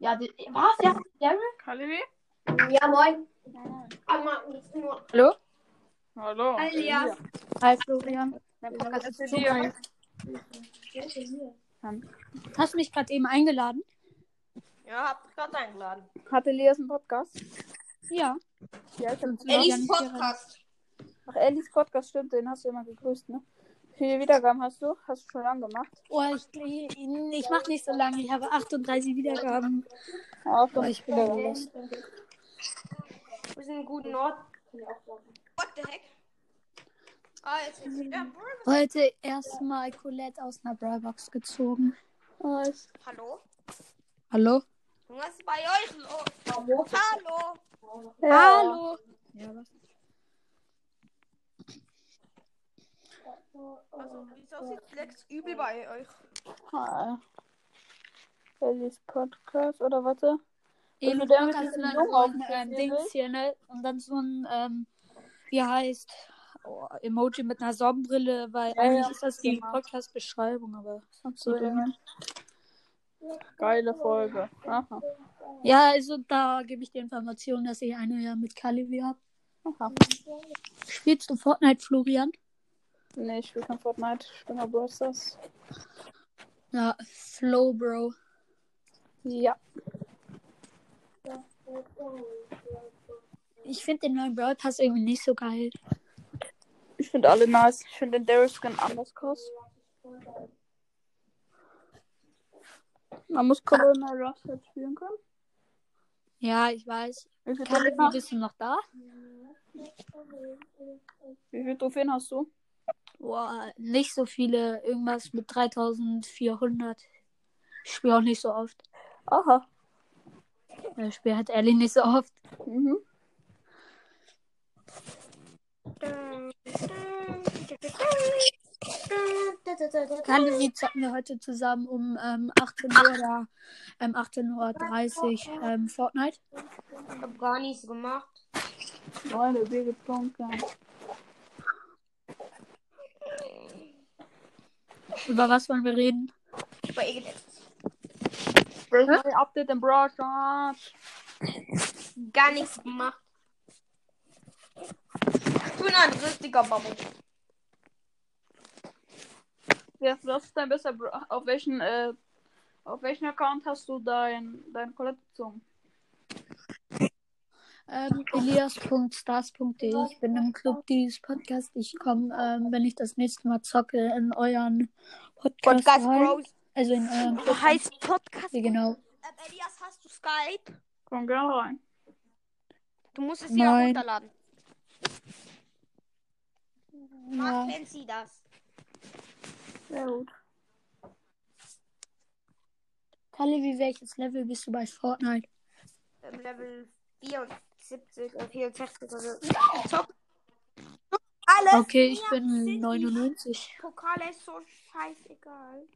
Ja, die, was? Ja, Daryl? Kalibi? Ja, moin. Aber Hallo? Hallo. Alias. Hi Florian. Was ist hier? Hast du mich gerade eben eingeladen? Ja, hab dich gerade eingeladen. Hat Elias einen Podcast? Ja. Ja, Ellis Podcast. Ach, Ellis Podcast stimmt, den hast du immer gegrüßt, ne? Wie viele Wiedergaben hast du? Hast du schon lange gemacht? Oh, ich, ich, ich mache nicht so lange. Ich habe 38 Wiedergaben. Ja, Oh, ich bin. Wir sind einen guten Ort. What the heck? Ah, jetzt ist wieder Heute erstmal Colette aus einer Brawlbox gezogen. Hallo? Hallo? Was ist bei euch los? Hallo? Ja. Hallo? Ja, was? Also, wieso sieht Flex übel bei euch? Hi. Ellis Podcast, oder warte? Eben Podcast diesem und dann Jungen so ein ähm, Dings hier, ne? Und dann so ein, ähm, wie heißt, oh, Emoji mit einer Sonnenbrille, weil Ja, eigentlich ja, ist das die genau. Podcast-Beschreibung, aber sonst So, so Junge. Geile Folge. Aha. Ja, also da gebe ich die Information, dass ich eine ja mit Kalivi habe. Aha. Spielst du Fortnite, Florian? Nee, ich spiele kein Fortnite. Ich spiele nur Brawl Stars. Ja, Flow, Bro. Ja. Ich finde den neuen Brawl Pass irgendwie nicht so geil. Ich finde alle nice. Ich finde den Daryl Skin anders krass. Man muss Colonel Rush halt spielen können. Ja, ich weiß. Wie viel, Kalivi, Trophäen, bist du noch da? wie viel Trophäen hast du? Boah, nicht so viele. Irgendwas mit 3400. Ich spiele auch nicht so oft. Aha. Ich spiele halt ehrlich nicht so oft. Mhm. Kalivi zocken wir heute zusammen um ähm, 18 Uhr oder ähm, 18.30 Uhr ähm, Fortnite. Ich hab gar nichts gemacht. Meine Wege Plonke. Über was wollen wir reden? Über irgendetwas. Das neue Update im Brawl. Gar nichts gemacht. Ich bin ein richtiger Bubble. Ja, was ist dein besser Bra Auf welchen, äh, auf welchen Account hast du dein, dein Colette gezogen? Ähm, elias.stars.de. Ich bin im Club dieses Podcast. Ich komme, ähm, wenn ich das nächste Mal zocke, in euren Podcast, Podcast rein. Bros. Also in euren Du Club. heißt Podcast. Ja, genau. Ähm, Elias, hast du Skype? Komm gerne rein. Du musst es hier Nein. runterladen. Ja. Macht Fancy das. Sehr gut. Kalivi, welches Level bist du bei Fortnite? Ähm, Level 74 oder 64 oder so. Zock. Alles. Okay, ich bin sind die 99. Pokale ist so scheißegal.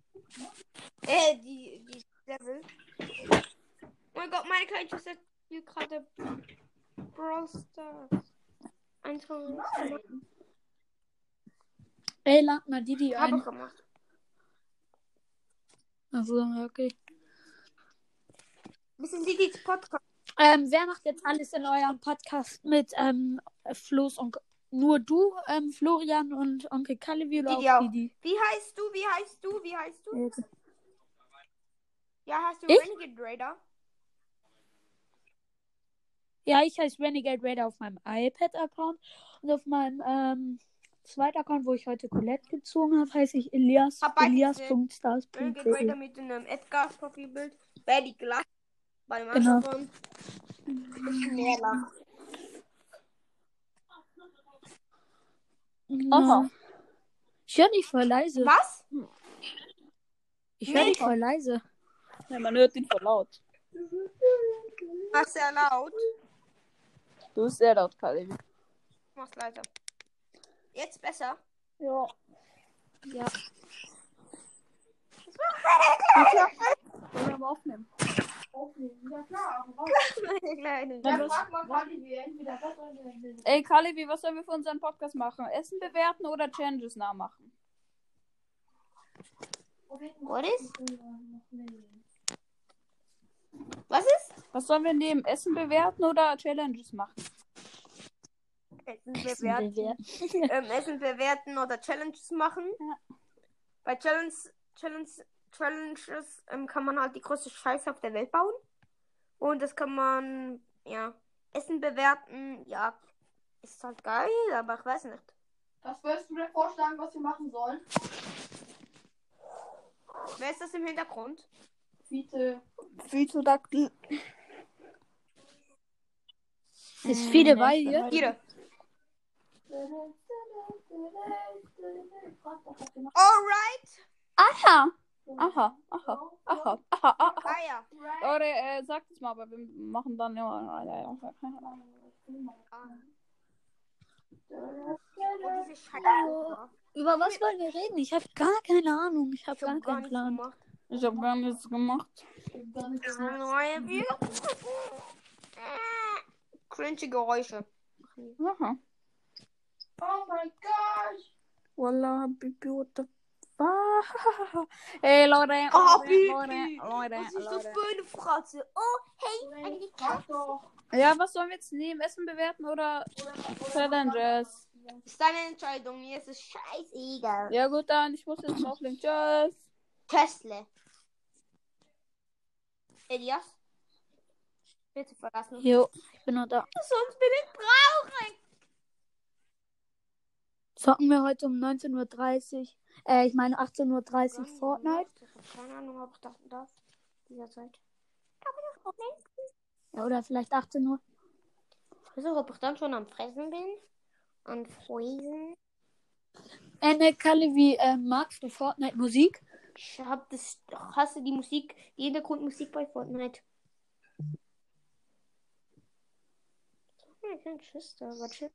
Äh, die, die Level. Oh mein Gott, meine kleine Schwester spielt gerade Brawl Stars. Von Ey, lad mal Didi ein. gemacht. Also, okay. Bisschen Didis Podcast. Ähm, wer macht jetzt alles in eurem Podcast mit ähm, Flo's und nur du, ähm, Florian und Onkel Kalivi oder Didi auch. Didi? Wie heißt du? Wie heißt du? Wie heißt du? Ja, hast du Ich? Renegade Raider? Ja, ich heiße Renegade Raider auf meinem iPad-Account und auf meinem ähm, zweiten Account, wo ich heute Colette gezogen habe, heiße ich Elias. Beides Renegade Raider mit einem Edgar's Profilbild. Wer die Glas Genau. anderen. Bisschen mehr lacht. Ja. Ich höre dich voll leise. Was? Ich höre dich voll leise. Ja, man hört ihn voll laut. Was sehr laut. Du bist sehr laut, Kali. Mach's leiser. Jetzt besser. Ja. Ja. Wollen wir mal aufnehmen? Meine Kleine. Ja, Ey, Kali, was sollen wir für unseren Podcast machen? Essen bewerten oder Challenges nachmachen? What is? Was Was sollen wir nehmen? Essen bewerten oder Challenges machen? Essen bewerten. ähm, Essen bewerten oder Challenges machen. Ja. Bei Challenge, Challenge, Challenges ähm, kann man halt die größte Scheiße auf der Welt bauen. Und das kann man, ja, Essen bewerten, ja, ist halt geil, aber ich weiß nicht. Was würdest du dir vorschlagen, was wir machen sollen? Wer ist das im Hintergrund? Fiete. Fietodactyl. Ist viele Nee, bei dir? Hier. Alright. Aha. Aha, aha, aha, aha, aha. Ah ja. Leute, äh, sagt es mal, aber wir machen dann diese Scheiße. Über was wollen wir reden? Ich habe gar keine Ahnung. Ich habe Ich hab gar keinen Plan. gemacht. Ich habe gar nichts gemacht. Neue Video. Cringe Geräusche. Aha. Oh mein Gott. Wallah, Bibi, what the fuck? Hey, Leute, Oh, Leute. Leute, Leute, Was ist das für eine Fratze? Oh, hey, eine Katze. Ja, was sollen wir jetzt nehmen? Essen bewerten oder Challenges? Ist deine Entscheidung. Mir ist es scheißegal. Ja gut, dann, ich muss jetzt auflegen. Tschüss. Tesla. Elias? Bitte verlass mich. Jo, ich bin noch da. Sonst bin ich traurig. Zocken wir heute um 19.30 Uhr. Äh, ich meine 18.30 Uhr Fortnite. Keine Ahnung, ob ich das darf. Dieser Zeit. Ja, oder vielleicht 18 Uhr. Ich weiß auch, ob ich dann schon am Fressen bin. Am Fressen. Äh, ne, Kalle, wie äh, magst du Fortnite Musik? Ich hab das. Ich hasse die Musik, die Hintergrundmusik bei Fortnite. Ich kein Schister, aber chill.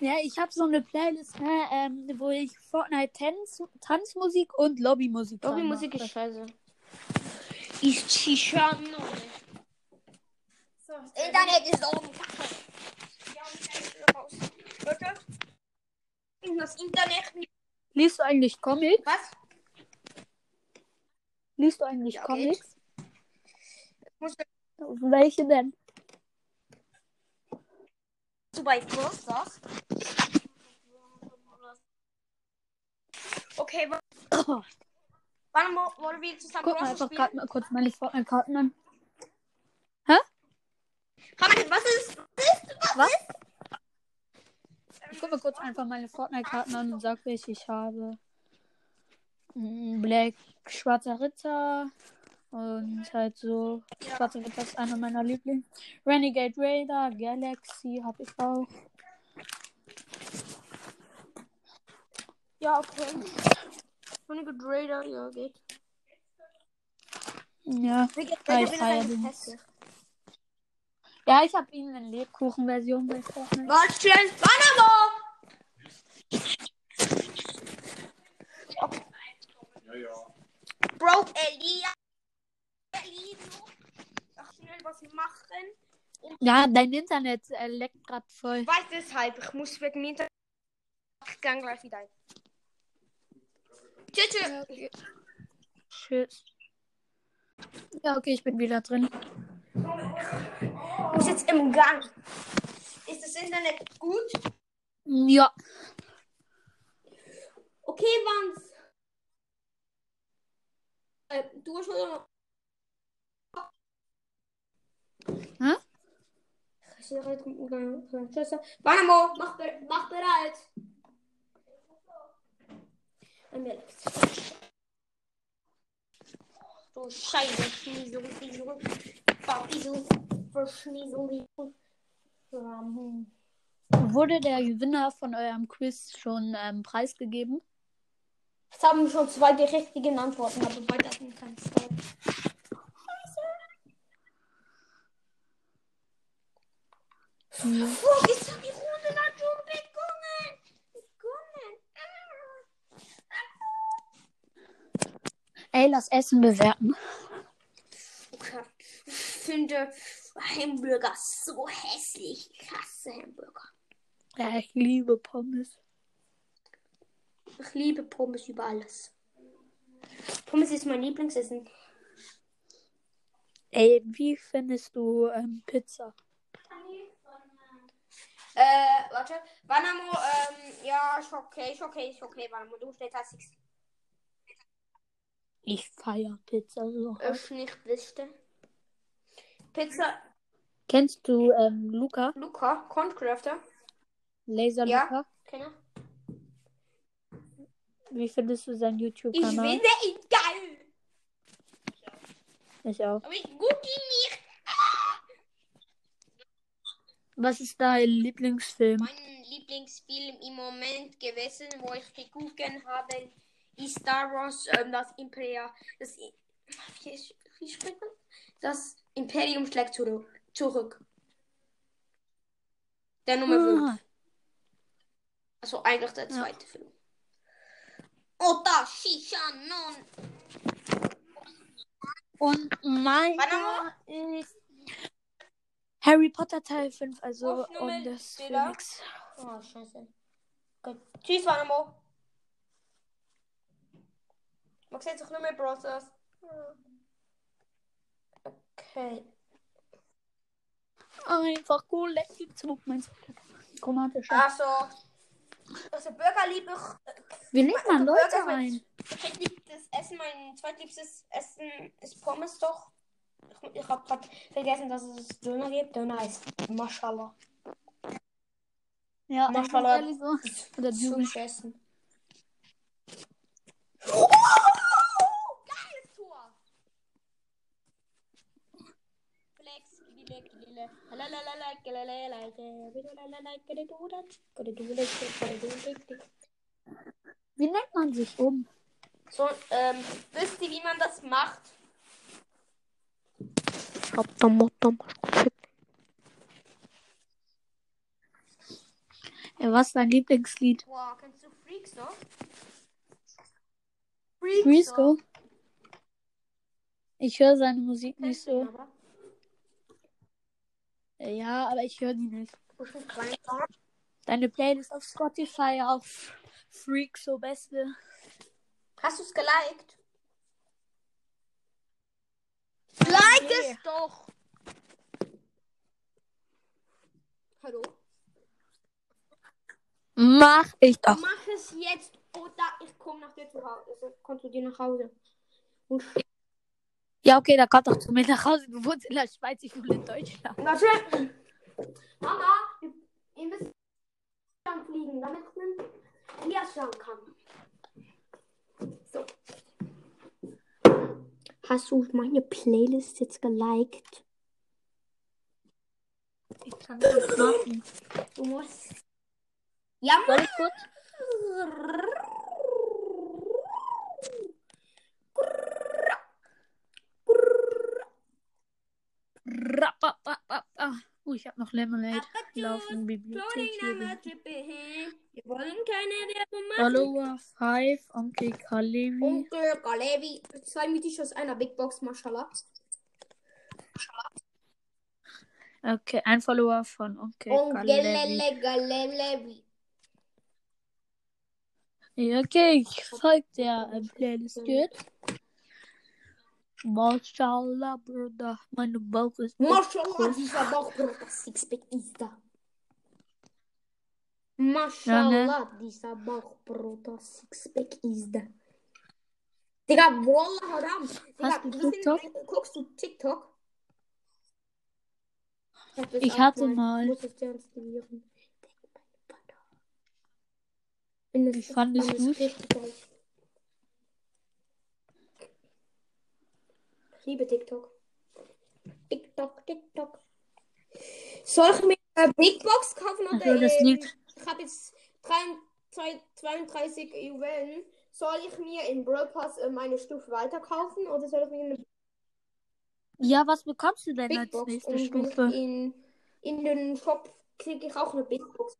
Ja, ich habe so eine Playlist, ne, ähm, wo ich Fortnite Tanz, Tanzmusik und Lobbymusik Lobby reinmache. Musik ist scheiße. Ist Shisha neu. Internet ist oben. Leute. Das Internet. Liest du eigentlich Comics? Was? Liest du eigentlich Ja, Comics? Musst Welche denn? Du bei Stars? Okay, Oh, wann wollen wir zusammen guck mal einfach spielen? mal kurz meine Fortnite-Karten an. Hamid, was ist? Was? Ich guck mal kurz einfach meine Fortnite-Karten an und sag, welche ich habe. Mm, Black, Schwarzer Ritter. Und halt so. Schwarzer Ritter ist einer meiner Lieblings. Renegade Raider, Galaxy habe ich auch. Ja, okay. Renegade Raider, ja, geht. Ja. Renegade Ja, ich hässlich. Ja, ich habe ihnen eine Lebkuchen-Version bei Fortnite. Was schnell? Banamo! Bro, Elia. Ach, schnell was machen. Ja, dein Internet äh, leckt gerade voll. Ich weiß deshalb, ich muss wegen mir Internet. Ich gang gleich wieder ein. Tschüss, tschüss. Tschüss. Ja, okay, ich bin wieder drin. Ich jetzt im Gang. Ist das Internet gut? Ja. Okay, Wans. Äh, du hast schon. Tschüss. Banamo, mach, mach bereit. Du Scheiße, Schniesel, Schniesel. Schniesel, Verschniesel. Ähm, Wurde der Gewinner von eurem Quiz schon ähm, preisgegeben? Es haben schon zwei die richtigen Antworten, aber beide hatten keinen Start. Ja. Oh, ist die Runde nach schon begonnen? Begonnen. Ey, lass Essen bewerten. Okay. Ich finde Hamburger so hässlich. Ich hasse Hamburger. Ja, ich liebe Pommes. Ich liebe Pommes über alles. Pommes ist mein Lieblingsessen. Ey, wie findest du ähm, Pizza? Äh, warte. Wanamo, ähm, ja, ist okay, ist okay, ist okay, Wanamo. Du stellst als Six. Ich feier Pizza so. Ist nicht Liste. Pizza, Kennst du ähm, Luca? Luca, Corncrafter. Laser Ja. Luca? Kenner. Wie findest du seinen Ich YouTube-Kanal? finde ihn geil. Ich auch. Aber ich gucke ihn nicht. Was ist dein Lieblingsfilm? Mein Lieblingsfilm im Moment gewesen, wo ich geguckt habe, ist Star Wars, ähm, das Imperium. Das, wie, spricht man? Das Imperium schlägt zurück. zurück. Der Nummer 5. Ah, Also eigentlich der zweite Film. Ota Shishanon. und mein ist Harry Potter Teil 5, also Auf und das. Phoenix. Oh, scheiße. Gut. Tschüss, Wanamo. Man sieht sich nur mehr Browsers. Okay. Einfach cool, lecker Zug, meinst du? Chromatischer. Also, also Burger liebe ich. Wie legt man Leute Burger ein? mit- Ich liebe das Essen, mein zweitliebstes Essen ist Pommes doch. Ich, habe gerade vergessen, dass es Döner gibt. Döner heißt Mashallah. Ja, ehrlich so. Oder Zum. Essen. Oh, geiles Tor. Flex, gelalala, gelalala. Wie nennt man sich um? So, ähm, wisst ihr, wie man das macht? Ja, was ist dein Lieblingslied? Wow, kennst du Freaks noch? Frisco? Ich höre seine Musik nicht so. Aber, Ja, aber ich höre die nicht. Deine Playlist auf Spotify auf Freak so beste. Hast du es geliked? Like Nee. es doch! Hallo? Mach ich doch. Mach es jetzt oder ich komme nach dir zu Hause. Also, kommst du dir nach Hause. Und Ja, okay, da kommt doch zu mir nach Hause. Du wohnst in der Schweiz, ich wohne in Deutschland. Warte. Mama, wir- ihr müsst dann fliegen, damit man Elias schauen kann. So. Hast du meine Playlist jetzt geliked? Ich kann das machen. Du musst. Ja, Soll Mann. ich kurz? Oh, ich habe noch Lemonade. Laufen Bibliothek. Wir wollen keine Werbung machen. Follower 5, Onkel Kalevi. Onkel Galevi. Zwei Mythisch aus einer Big Box, Mashallah. Okay, ein Follower von Onkel Kalevi. Galevi. Ja, okay, ich folge der äh, Playlist gut. Mashallah, Bruder. Mein Bauch ist Mashallah, dieser Bauchbruder Sixpack ist da. Mashallah, dieser Bauchbruder Sixpack ist da. Digga, Wallah haram. Digga, Hast du? Guckst du TikTok? hab Ich hatte mal. Deinstallieren. Wenn es- Wie fandest wenn es du's? richtig geil. Ich liebe TikTok. TikTok, TikTok. Soll ich mir eine Big Box kaufen oder Also, das ähm, ich habe jetzt 33 32 Juwelen. Soll ich mir in Brawl Pass ähm, eine Stufe weiter kaufen oder soll ich mir eine Ja, was bekommst du denn Big als Box nächste und Stufe? in, in den Shop kriege ich auch eine Big Box.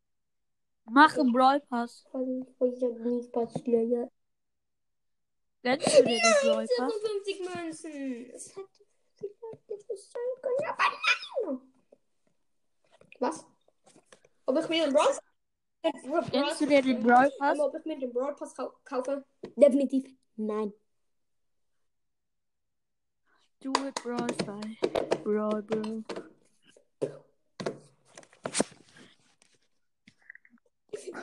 Mach im Brawl Pass. Kann ich ja nicht passieren. Gönnst du dir den Brawl Pass? 56 Münzen. Es hätte vielleicht sein können, aber nein. Was? Ob ich mir den Brawl Gönnst du dir den Brawl Pass? Ob ich mir den Brawl Pass kau kaufe? Definitiv nein. Do it, Brawl Stars. Brawl, Bro.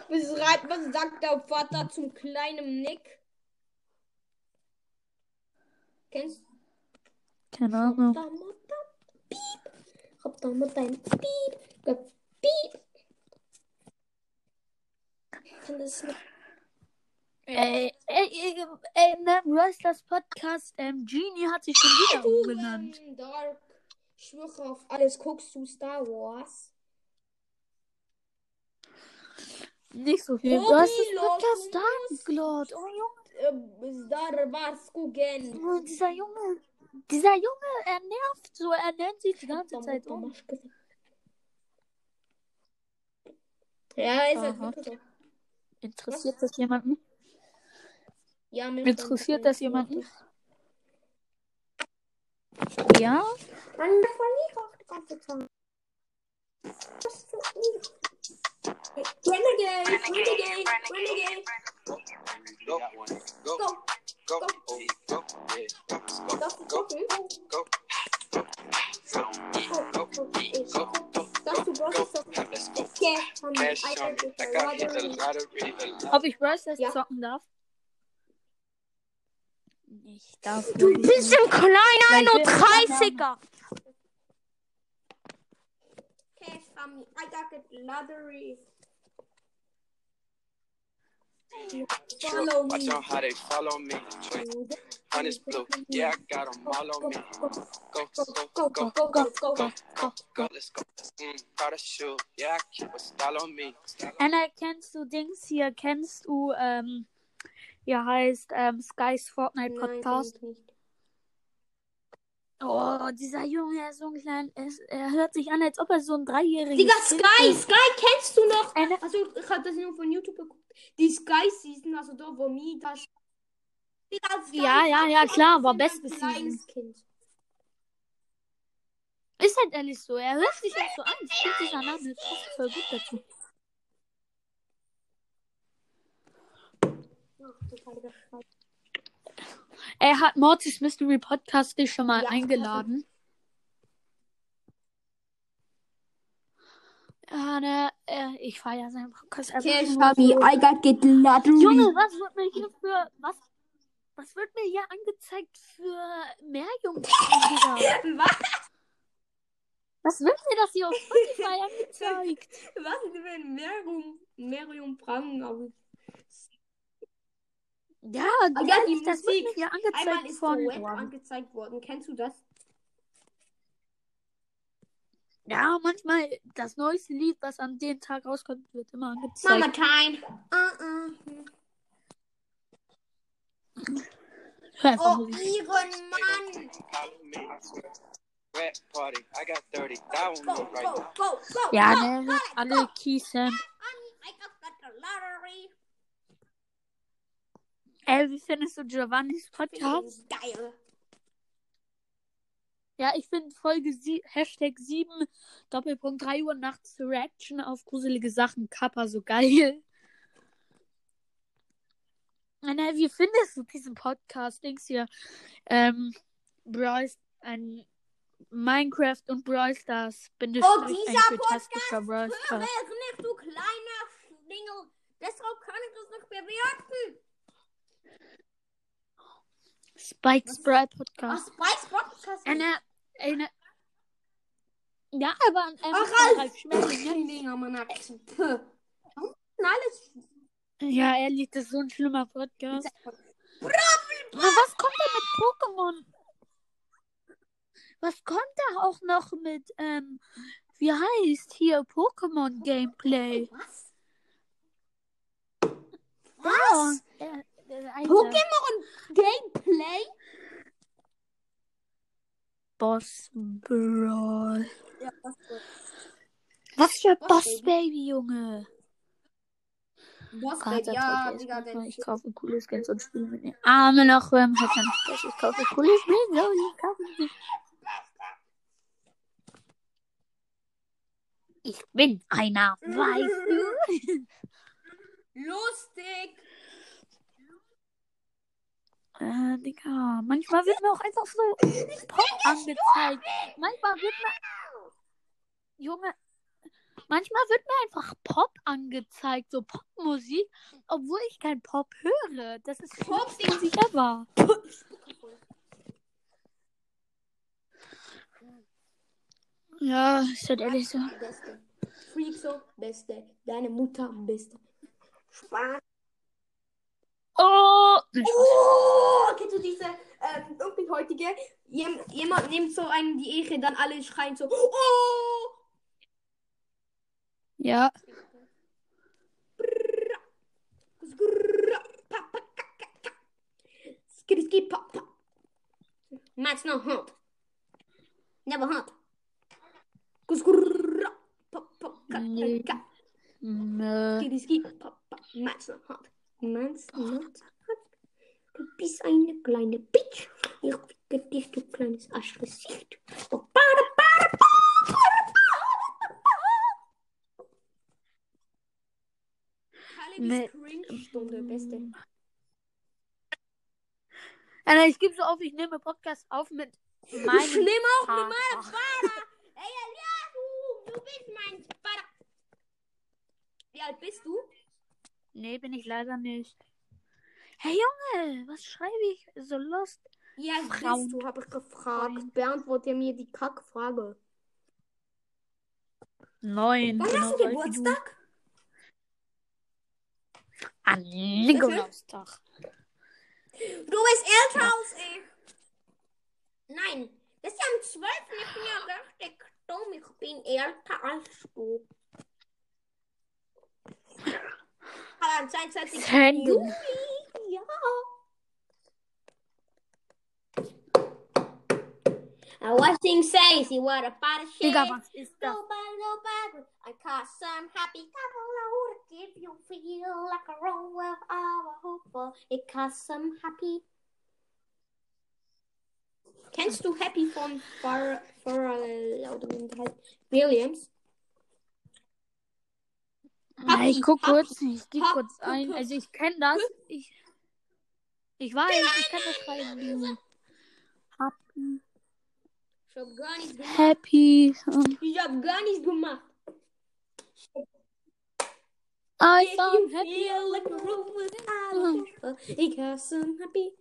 Beschreibt, was sagt der Vater zum kleinen Nick? Kennst Keine Ahnung. da Mutter? Piep. Hab da Mutter ein Piep. Piep. Kann das nicht? Ey, ey, ey, ey, Brawl Stars Podcast, ähm, Genie hat sich schon wieder umgenannt. Dark. Ich schwöre auf alles. Guckst du Star Wars? Nicht so viel. Hobby Lord Podcast, Lukas. Darklord. Oh, Junge. Star Wars gucken. Oh, dieser Junge, dieser Junge, er nervt so, er nennt sich die ganze Zeit um. Ja, ist Aha. so. Interessiert das jemanden? Ja, mich Interessiert das jemanden? Ja? Mann, das verliere auch Renegade, Renegade, Renegade. Go, go, Go. go, oh, go, go, du go. Okay. Ob ich Brawl Stars Ja. zocken darf? Ich darf Du nicht. bist ein kleiner Weil ich will- 31er. Cash on me, I got it. Lottery. Follow Watch me. on how they follow me. Honey's blue, yeah, I got them all on me. Go, go, Go, go, go, go, go, go, go. go, let's go. Mm, got a shoe, yeah, I keep a style on me. Anna, kennst du Dings hier? Kennst du, ähm, wie heißt, ähm, Sky's Fortnite Nein, Podcast? nicht. Oh, dieser Junge, er ist so ein klein, er, ist, er hört sich an, als ob er so ein dreijähriges Digga, Kind Sky, ist. Sky kennst du noch? Anna, Also, das nur von YouTube geguckt. Die Sky Season, also da, wo Mi das. Ja, ja, ja, klar, war beste kleines Kind. ist halt ehrlich so, er hört sich auch so an, fühlt sich an, das passt voll gut dazu. Er hat Mortis Mystery Podcast dich schon mal Ja, eingeladen. Ne, äh, ich feiere seinen Podcast einfach Okay, Fabi. I got get lottery. Junge, was wird mir hier für, was, was wird mir hier angezeigt für Meerjungfrauen, Digga? Was? Was wird mir das hier auf Spotify angezeigt? Was ist denn Merium, Merium Franken? Aber Ja, Ah, ja, die das wird mir Musik. hier Einmal angezeigt ist von, angezeigt worden. Kennst du das? Ja, manchmal das neueste Lied, was an dem Tag rauskommt, wird immer angezeigt. Mama Time. Uh -uh. Oh, ihren Mann. Follow me, I swear. Red party, I got 30 down Go, right go, now. go, go. Ja, ne, go, alle lottery. Ey, wie findest du Giovannis Podcast? Geil. Ja, ich finde Folge sie Hashtag 7, Doppelpunkt 3 Uhr nachts Reaction auf gruselige Sachen. Kappa, so geil. Anna, wie findest du diesen Podcast? Dings hier, ähm, Brawl, ein Minecraft und Brawl Stars. Bindestrich, Oh, ein dieser fantastischer Brawl Stars. mir nicht, du kleiner Schlingel. Deshalb kann ich das nicht bewerten. Spikes Brawl Ach, Podcast. Spice Podcast. Anna, eine. Ja, aber ein Ach, Ralf ne? Schmetterlinge, Mann. Alles? Ja, ehrlich, das ist so ein schlimmer Podcast. Aber was kommt da mit Pokémon? Was kommt da auch noch mit, ähm, wie heißt hier Pokémon Gameplay? Was? Was? Ja, äh, Alter. Pokémon Boss Brawl. Ja, was Was für Boss Boss Baby. Baby, Junge. Was Gott, denn? ja, Digga, ich kaufe coole Skins und spiele mit den Arme noch Spaß. Ich kaufe coole Skins und ich kaufe sie. Ich bin einer, weißt du? Lustig. Äh, Digga, manchmal wird mir auch einfach so Pop angezeigt. Manchmal wird mir. Junge, manchmal wird mir einfach Pop angezeigt, so Popmusik, obwohl ich kein Pop höre. Das ist Pop, was ich ever. Ja, ist halt ehrlich so. Beste. Freak so, beste. Deine Mutter, beste. Spaß. Oh! Oh, kennst du diese, ähm, irgendwie heutige? Jem, jemand nimmt so einen die Ehre, dann alle schreien so, oh! Ja, Skitty pop pop. Not hot. Never hot. Pop pop pop pop. Man's not Man's not hot. Du bist eine kleine Bitch. Ich ficke dich, du kleines Arschgesicht. Oh, bada, bada. Nee. Kalibis Cringe-Stunde, beste. Alter, ich gebe so auf, ich nehme Podcast auf mit meinem Ich nehme auch mit meinem Vater. Ey, du, du bist mein Vater. Wie alt bist du? Nee, bin ich leider nicht. Hey Junge, was schreibe ich? So lost. Ja, Frauen- du, habe ich gefragt. Freund. Beantworte mir die Kackfrage. Neun. Wann genau hast du Geburtstag? An Nikolaustag. Du bist älter als ich. Nein, das ist ja am 12. Ich bin ja richtig dumm. Ich bin älter als du. Aber am 22. Zehn. Juli. Ja. And what thing says he what about a shit? Digga, was ist Go das? back, go back. I caught some happy couple I would give you feel like a roll with our hopeful. It cost some happy. Kennst du Happy von Pharrell Pharrell oder wie der heißt? Williams? Ja, ich guck kurz, ich Happy, kurz ein. Also ich kenne das. Ich, ich weiß, ich kann das schreiben. Happy. Ich hab gar nichts gemacht. Happy. Ich hab gar nichts gemacht. I found happy. Ich hasse happy.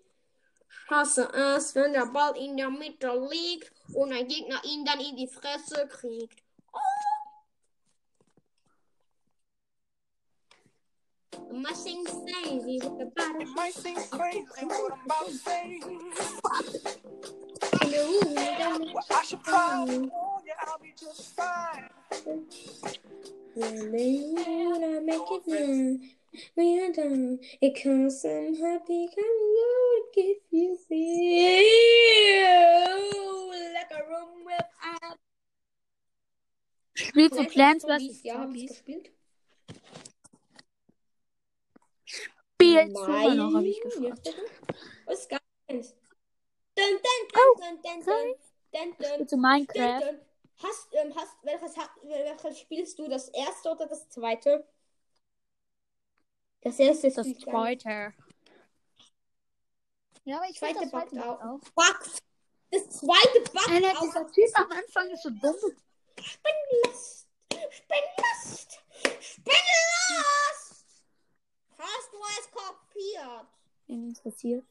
Hasse es, wenn der Ball in der Mitte liegt und ein Gegner ihn dann in die Fresse kriegt. Oh. Mustang says he was about It might seem crazy what I'm about to say. Well, I should probably warn you, I'll be just fine. When they wanna make it now, we are done. It comes some happy can Lord give you feel like a room without. Spielst du Plants vs. Dieses Jahr habe ich Zombies? gespielt. Du immer noch, habe ich gefragt. Was ganz? Dun, dun, Oh, dun, dun, dun, dun, dun, du dun, Minecraft? dun. Hast, ähm, hast, welches, welches spielst du? Das erste oder das zweite? Das erste ist Das zweite. Ja, aber ich Zweite das zweite auch. auch. Fuck. Das zweite backt Alter, auch. dieser Typ am Anfang ist so dumm. Spinnlust. Spinnlust. Spinnlust. Hast du es kapiert? Wen interessiert?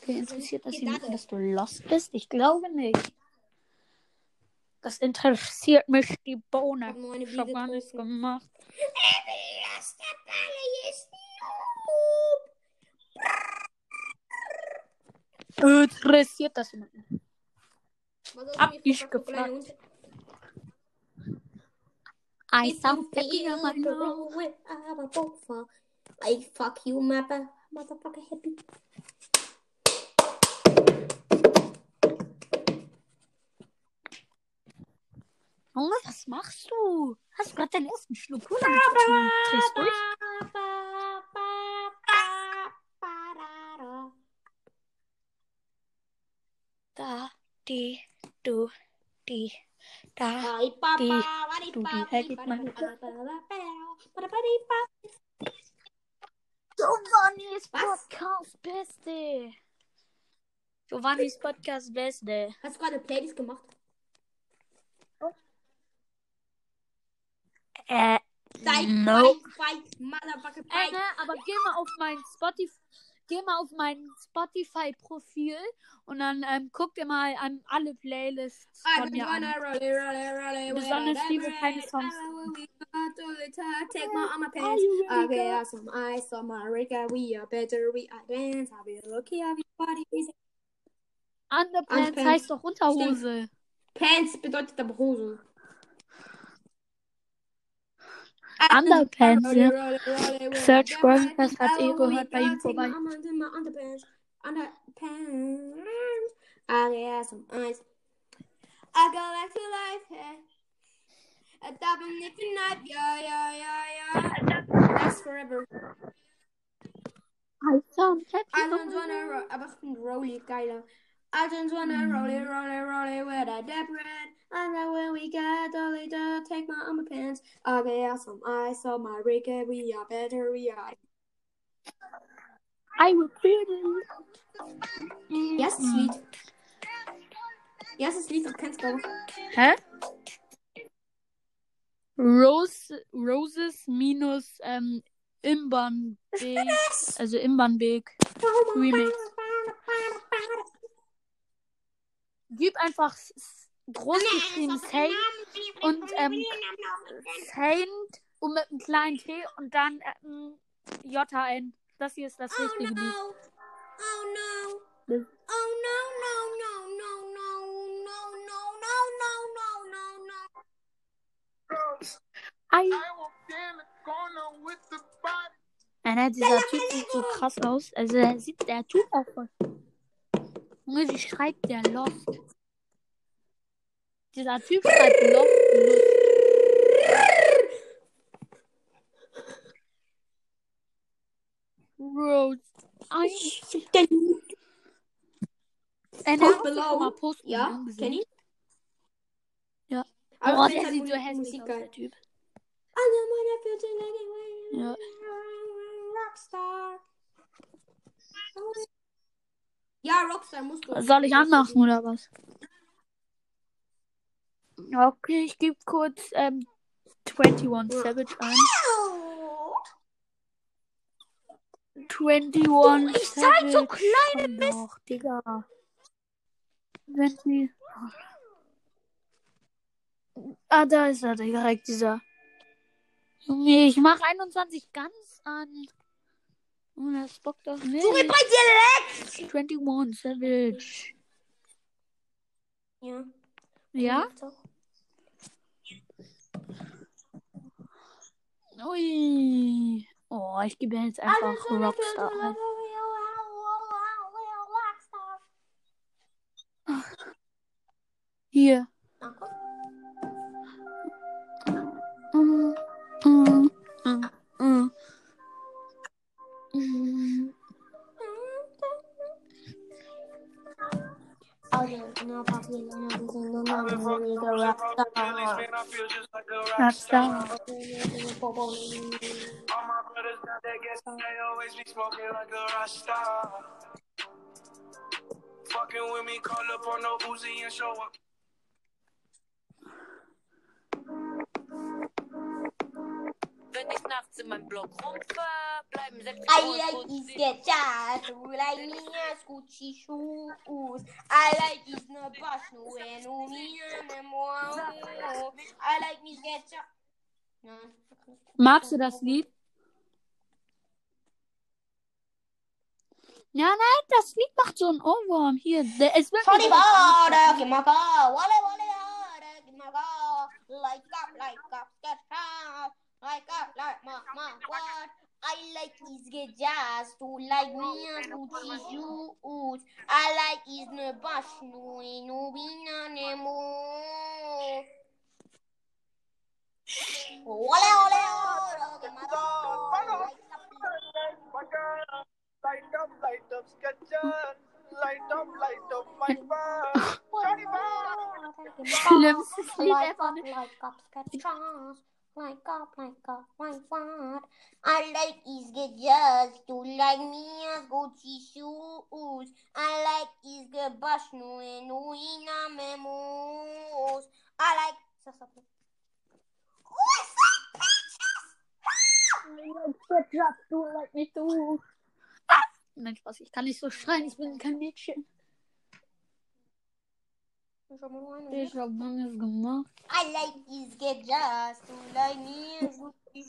Okay, interessiert das jemanden, dass du lost bist? Ich glaube nicht. Das interessiert mich die Bohne. Ich hab gar nichts gemacht. Lust, der Balle ist noob. Interessiert das jemanden? Hab ich gefragt. I sound feel on my like a nose. roll with our vodka, I fuck you, mother, motherfucker happy. Junge, was machst du? Hast du gerade deinen ersten Schluck Cola getrunken drehst durch? Da, die, du, die, da. Die, du, die hält meine- Giovannis? Podcast Beste. Giovannis Podcast Beste. Hast du gerade Playlist gemacht? Äh, Fight, no. fight, fight, motherfucker, Äh, fight. ne, aber geh mal auf mein Spotify geh mal auf mein Spotify-Profil und dann ähm, guck dir mal an alle Playlists von mir an. Besonders liebe keine Songs. Underpants heißt doch Unterhose. Pants bedeutet aber Hose. Underpants, ja. Search Growlfest hat eh gehört bei ihm vorbei. Underpants, Underpants, Arias und Eis. I go back to life, hey. A double nip and knife, yo, yo, yo, yo. That's forever. I sound catchy. I don't wanna, aber ich bin Rolly, geiler. I just wanna roll it, mm-hmm. roll it, roll it with a dead bread. I know when we get all it take my underpants. I got some ice on my rig, and we are better, we are. I will feel it. Erstes Lied. Erstes Lied, das kennst du. Hä? Rose, Roses minus ähm, Imbernbeek. Also Imbernbeek. Remix. Gib einfach groß geschrieben Saint und ähm, Saint und mit einem kleinen T und dann ähm, J ein. Das hier ist das Oh richtige no! Lied. Oh no! Oh no, no, no, no, no, no, no, no, no, no, no, no. I. Alter, dieser Typ sieht so krass aus. Also der sieht der Typ auch voll. Junge, sie schreibt ja Lost? Dieser Typ schreibt Lost. Rose. Bro, ich den. Post Malone. Post ja, kenn ich. Ja. Aber oh, der sieht so hässlich aus, der Typ. Ja. Rockstar. Ja, Rockstar musst du. Soll ich anmachen oder was? Okay, ich gebe kurz ähm, 21 Savage ein. 21 Oh, ich zeig so kleine Mist. doch, Digga. 20. Ah, da ist er direkt, dieser. Junge, ich mach 21 ganz an. Und das bockt doch nicht. Junge, bei dir leckt! 21 Savage. Ja. Ja? Ui. Oh, ich gebe jetzt einfach Rockstar ein. Hier. Mm, a rasta. Fucking with me, call up on no Uzi and show up. Wenn ich nachts in meinem Block rumfahr, bleiben sechs I like his guitar, like me as Gucci shoes. I like his no boss, no way, no me, no more. I like his guitar. Nein. Magst du das Lied? Ja, nein, das Lied macht so einen Ohrwurm. Hier, der, es wird Sorry, Bada, wale, wale, wale, give my car. Like up, like up, get hard. I like my my what I like his get jazz to like me and to you. I like his no bash no no win anymore. Ole ole ole. Light up, light up, sketcher. Light up, light up, my bar. Johnny bar. Lips, sleep, light up, light up, sketchers. Like up, like up, like what? I like is get just to like me as Gucci shoes. I like is get bash no no memos. I like. Sag, sag, sag. Du like mich du. Nein, Spaß, ich kann nicht so schreien, ich bin kein Mädchen. Ich hab nur eine. Ich hab manches gemacht. I like is get just to like me. Ich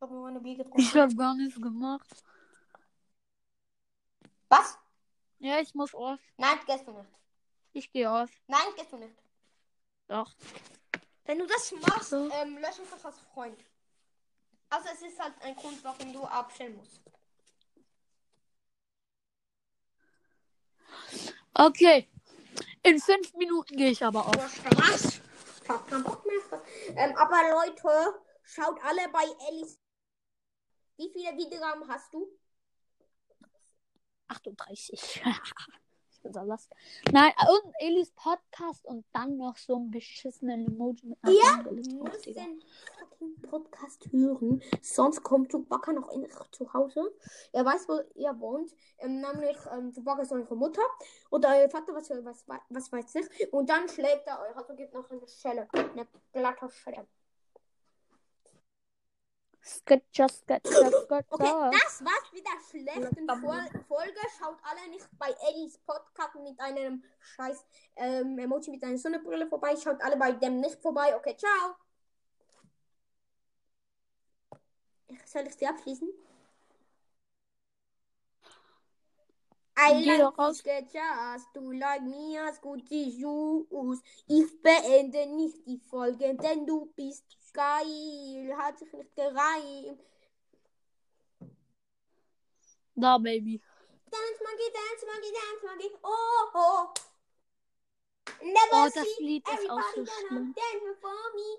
hab nur eine Bier getrunken. Ich hab gar nichts gemacht. Was? Ja, ich muss aus. Nein, gehst du nicht. Ich gehe aus. Nein, gehst du nicht. Doch. Wenn du das machst, So. ähm, lösch uns das als Freund. Also es ist halt ein Grund, warum du abstellen musst. Okay. In fünf Minuten gehe ich aber auf. Spaß. Ich hab keinen Bock mehr. Ähm, aber Leute, schaut alle bei Ellis. Wie viele Wiedergaben hast du? 38. lost. Nein, und Elis Podcast und dann noch so ein beschissenen Emoji mit einer Ja, Du musst den fucking Podcast hören, sonst kommt Chewbacca noch in zu Hause. Er weiß, wo ihr wohnt, ähm, nämlich ähm, Chewbacca ist eure Mutter oder euer Vater, was, was, was weiß ich. Und dann schlägt er euch, also gibt noch eine Schelle, eine glatte Schelle. Sketcher, Sketcher, Sketcher. Okay, das war's mit der schlechten Fol Folge. Schaut alle nicht bei Eddies Podcast mit einem scheiß ähm, Emoji mit einer Sonnenbrille vorbei. Schaut alle bei dem nicht vorbei. Okay, ciao. Soll ich sie abschließen? I Geh doch raus. Sketchers, du like me as Gucci shoes. Ich beende nicht die Folge, denn du bist geil. Hat sich nicht gereimt. Da, Baby. Dance monkey, dance monkey, dance monkey. Oh, oh. Never Oh, das Lied ist auch so schlimm.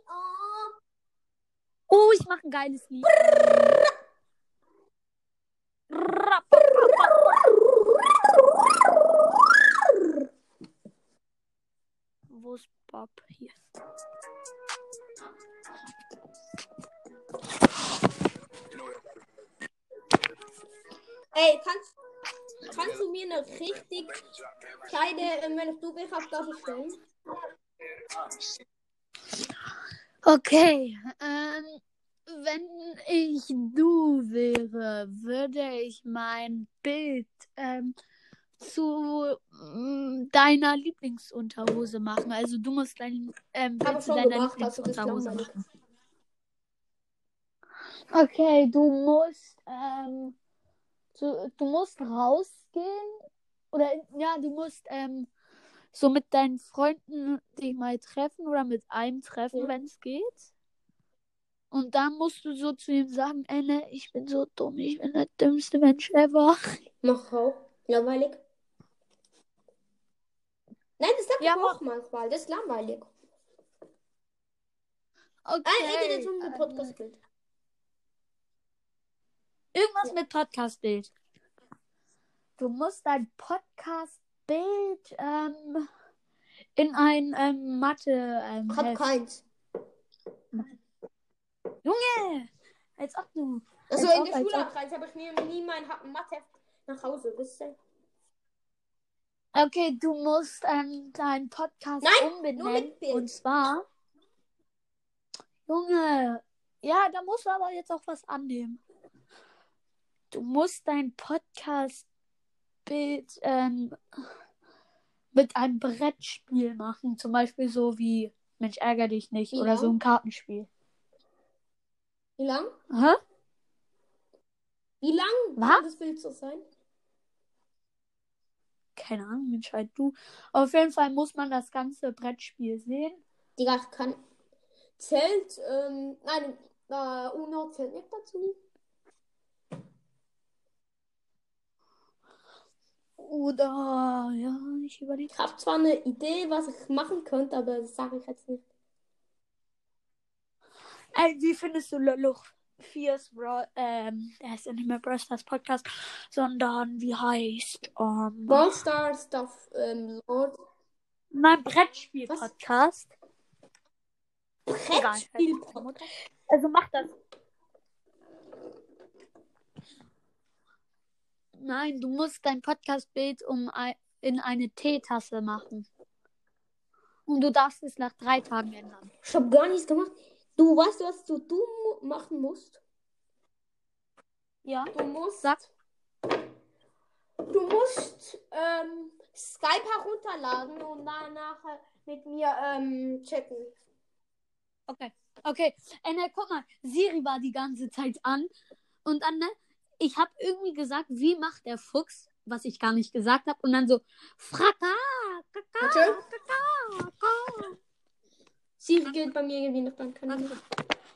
Oh. Oh, ich mache ein geiles Lied. Wo ist Bob? Hier. Ey, kannst, kannst du mir eine richtig kleine, ähm, wenn du Aufgabe stellen? Okay, ähm, wenn ich du wäre, würde ich mein Bild ähm, zu mm, deiner Lieblingsunterhose machen. Also du musst dein ähm, Habe zu deiner gemacht, also Lieblingsunterhose langweilig. machen. Okay, du musst ähm, du, du musst rausgehen oder ja, du musst ähm, so mit deinen Freunden dich mal treffen oder mit einem treffen, Ja. wenn es geht. Und dann musst du so zu ihm sagen, ey, ne, ich bin so dumm, ich bin der dümmste Mensch ever. Mach auch. Langweilig. Nein, das sag ich Ja, auch manchmal. Das ist langweilig. Okay. Nein, rede jetzt um ähm, Podcast-Bild. Irgendwas mit Podcast-Bild. Du musst dein Podcast-Bild ähm, in ein ähm, Mathe ähm, Ich hab Heft- keins. Junge! Als ob du. Also Als in der Schule ob. hab ich ich nehme nie mein Mathe nach Hause. Wisst ihr? Okay, du musst ähm, deinen Podcast Nein, umbenennen. nur mit Bild. Und zwar. Junge. Ja, da musst du aber jetzt auch was annehmen. Du musst dein Podcast-Bild ähm, mit einem Brettspiel machen. Zum Beispiel so wie Mensch, ärger dich nicht. Wie oder so lang? ein Kartenspiel. Wie lang? Hä? Wie lang Was? das Bild so sein? Keine Ahnung, entscheid du. Auf jeden Fall muss man das ganze Brettspiel sehen. Digga, kann. Zählt, ähm, nein, äh, Uno zählt nicht dazu. Oder, ja, ich überlege. Ich habe zwar eine Idee, was ich machen könnte, aber das sage ich jetzt nicht. Ey, wie findest du Loluch? Fierce Bro, ähm, der ist ja nicht mehr Brawl Stars Podcast, sondern wie heißt, ähm, Brawl Stars Stuff, ähm, Lord. mein Brettspiel Podcast. Egal. Brettspiel-Podcast. Also mach das. Nein, du musst dein Podcast-Bild um ei- in eine Teetasse machen. Und du darfst es nach drei Tagen ändern. Ich habe gar nichts gemacht. Du weißt, was du, du machen musst? Ja? Du musst. Sag. Du musst ähm, Skype herunterladen und danach äh, mit mir ähm, chatten. Okay. Okay. Enne, guck mal, Siri war die ganze Zeit an. Und dann, ne, ich habe irgendwie gesagt, wie macht der Fuchs, was ich gar nicht gesagt habe. Und dann so, Fraka, Kaka. Kaka, Kaka. Siri geht bei mir irgendwie noch dann. Kann ich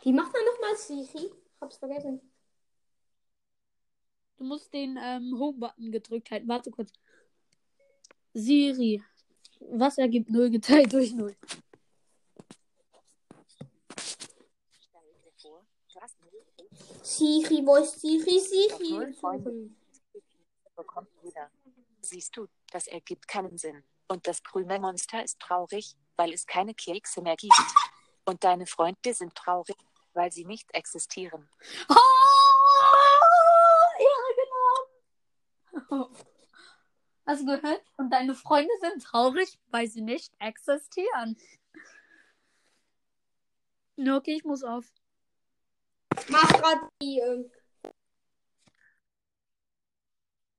Wie macht man nochmal Siri? Hab's vergessen. Du musst den ähm, Home-Button gedrückt halten. Warte kurz. Siri. Was ergibt 0 geteilt durch 0? Siri, wo ist Siri? Siri. bekommt. Siehst du, das ergibt keinen Sinn. Und das Krümelmonster ist traurig, weil es keine Kekse mehr gibt. Und deine Freunde sind traurig, weil sie nicht existieren. Oh, ja, genau. Hast du gehört? Und deine Freunde sind traurig, weil sie nicht existieren. Okay, ich muss auf. Mach grad die ähm,